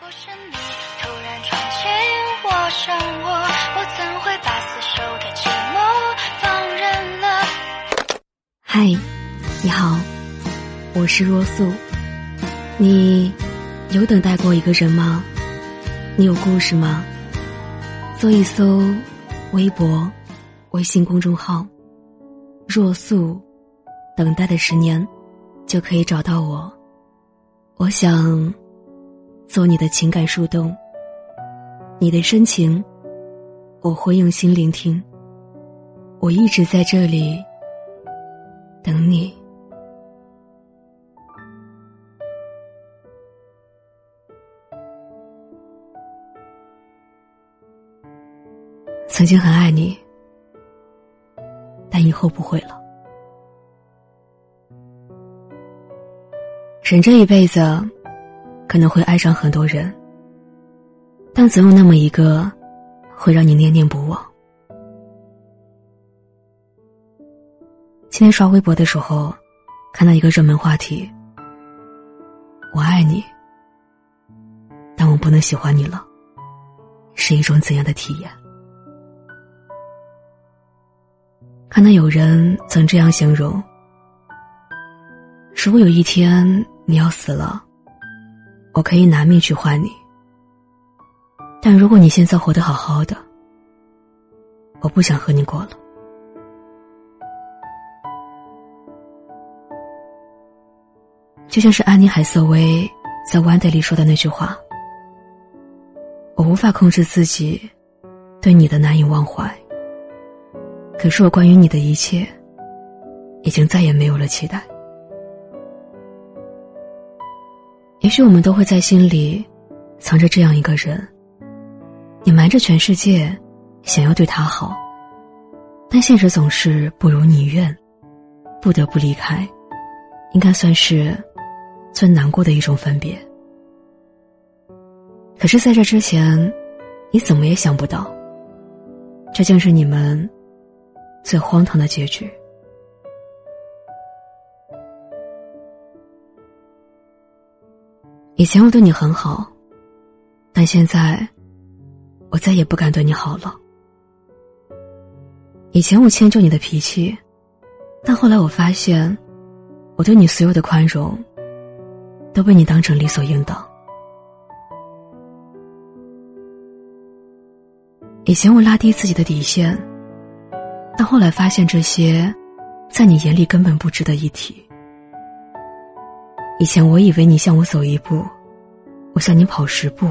不是你突然闯进我生活，我怎会把死守的寂寞放任了？嗨，你好，我是若素。你有等待过一个人吗？你有故事吗？搜一搜微博、微信公众号“若素”，等待的十年，就可以找到我。我想做你的情感树洞，你的深情我会用心聆听。我一直在这里等你。曾经很爱你，但以后不会了。人这一辈子可能会爱上很多人，但总有那么一个会让你念念不忘。今天刷微博的时候，看到一个热门话题：“我爱你，但我不能喜欢你了，是一种怎样的体验？”看到有人曾这样形容：“如果有一天你要死了，我可以拿命去换你。但如果你现在活得好好的，我不想和你过了。”就像是安妮海瑟薇在《One Day》里说的那句话：“我无法控制自己对你的难以忘怀。”可是我关于你的一切，已经再也没有了期待。也许我们都会在心里藏着这样一个人，你瞒着全世界，想要对他好，但现实总是不如你愿，不得不离开，应该算是最难过的一种分别。可是，在这之前，你怎么也想不到，这将是你们。最荒唐的结局。以前我对你很好，但现在我再也不敢对你好了。以前我迁就你的脾气，但后来我发现，我对你所有的宽容都被你当成理所应当。以前我拉低自己的底线。但后来发现，这些在你眼里根本不值得一提。以前我以为你向我走一步，我向你跑十步，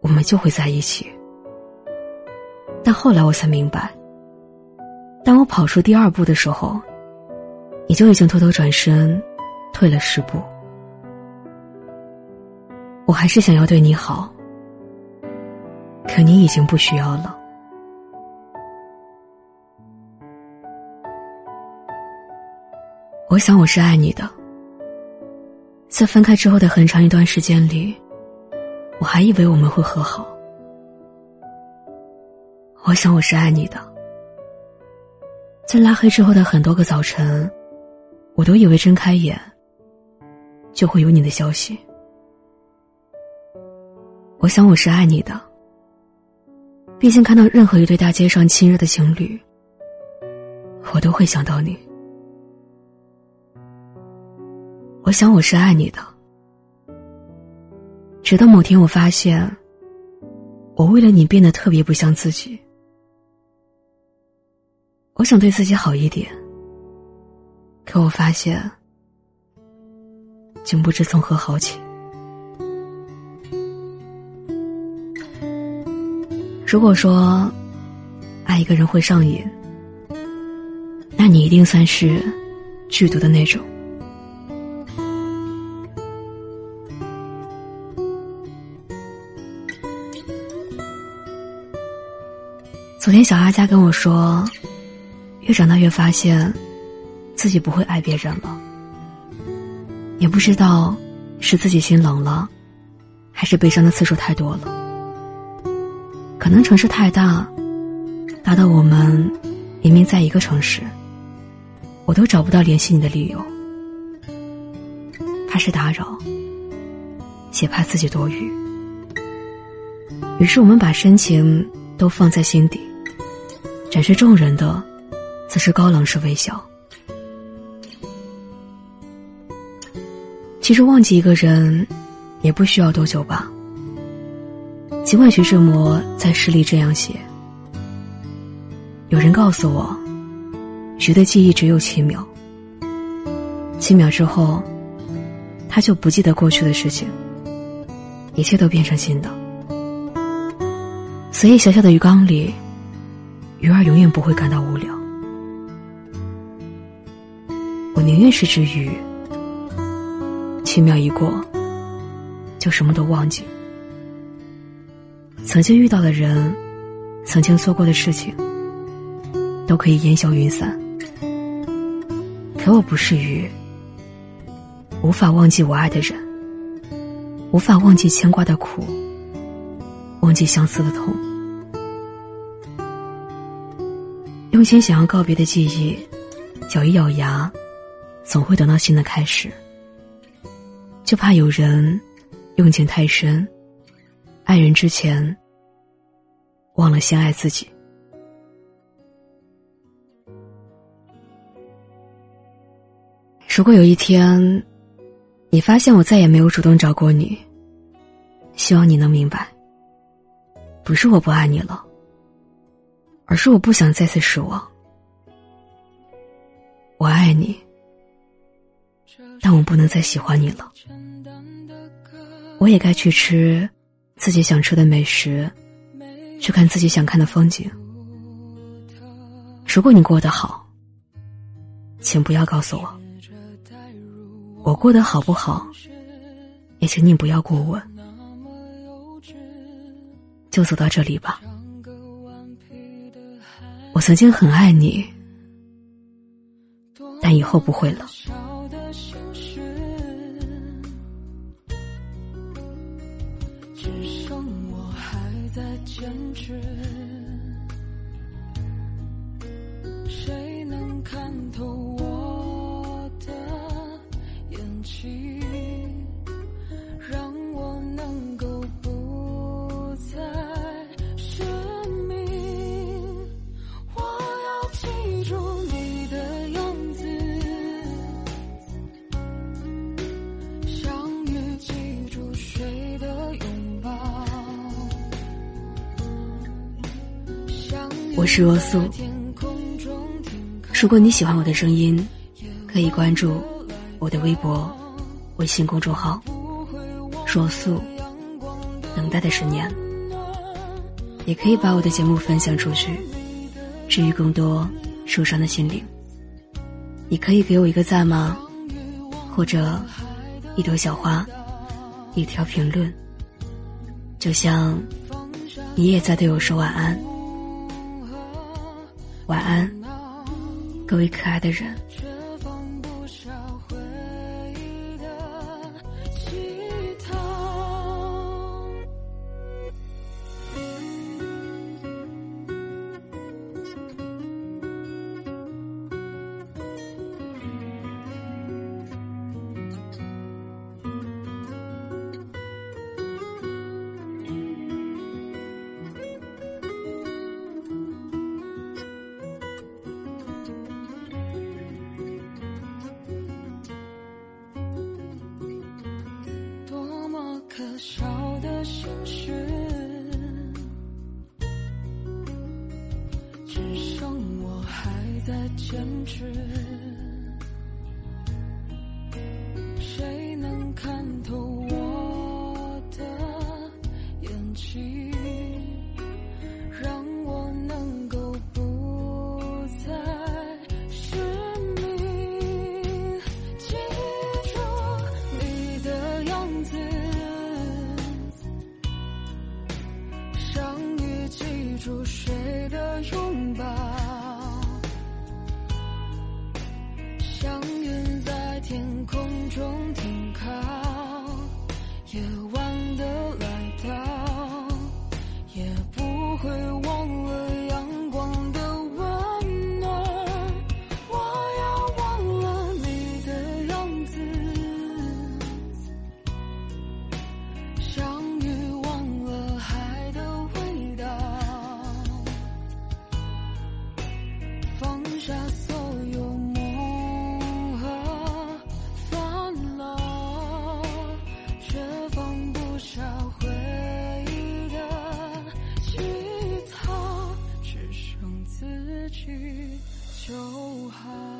我们就会在一起。但后来我才明白，当我跑出第二步的时候，你就已经偷偷转身，退了十步。我还是想要对你好，可你已经不需要了。我想我是爱你的，在分开之后的很长一段时间里，我还以为我们会和好。我想我是爱你的，在拉黑之后的很多个早晨，我都以为睁开眼就会有你的消息。我想我是爱你的，毕竟看到任何一对大街上亲热的情侣，我都会想到你。我想我是爱你的，直到某天我发现，我为了你变得特别不像自己。我想对自己好一点，可我发现，竟不知从何好起。如果说爱一个人会上瘾，那你一定算是剧毒的那种。昨天小阿佳跟我说，越长大越发现，自己不会爱别人了。也不知道是自己心冷了，还是悲伤的次数太多了。可能城市太大，大到我们明明在一个城市，我都找不到联系你的理由。怕是打扰，也怕自己多余。于是我们把深情都放在心底，展示众人的，则是高冷式微笑。其实忘记一个人，也不需要多久吧。尽管徐志摩在诗里这样写，有人告诉我，徐的记忆只有七秒，七秒之后，他就不记得过去的事情，一切都变成新的。所以，小小的鱼缸里，鱼儿永远不会感到无聊。我宁愿是只鱼，七秒一过，就什么都忘记。曾经遇到的人，曾经做过的事情，都可以烟消云散。可我不是鱼，无法忘记我爱的人，无法忘记牵挂的苦，忘记相思的痛。用心想要告别的记忆，咬一咬牙，总会等到新的开始。就怕有人用情太深，爱人之前忘了先爱自己。如果有一天，你发现我再也没有主动找过你，希望你能明白，不是我不爱你了。而是我不想再次失望。我爱你，但我不能再喜欢你了。我也该去吃自己想吃的美食，去看自己想看的风景。如果你过得好，请不要告诉我。我过得好不好，也请你不要过问。就走到这里吧。我曾经很爱你，但以后不会了。只剩我还在坚持，我是若素。如果你喜欢我的声音，可以关注我的微博、微信公众号“若素”。等待的十年，也可以把我的节目分享出去，治愈更多受伤的心灵。你可以给我一个赞吗？或者一朵小花，一条评论，就像你也在对我说晚安。晚安，各位可爱的人。坚就好。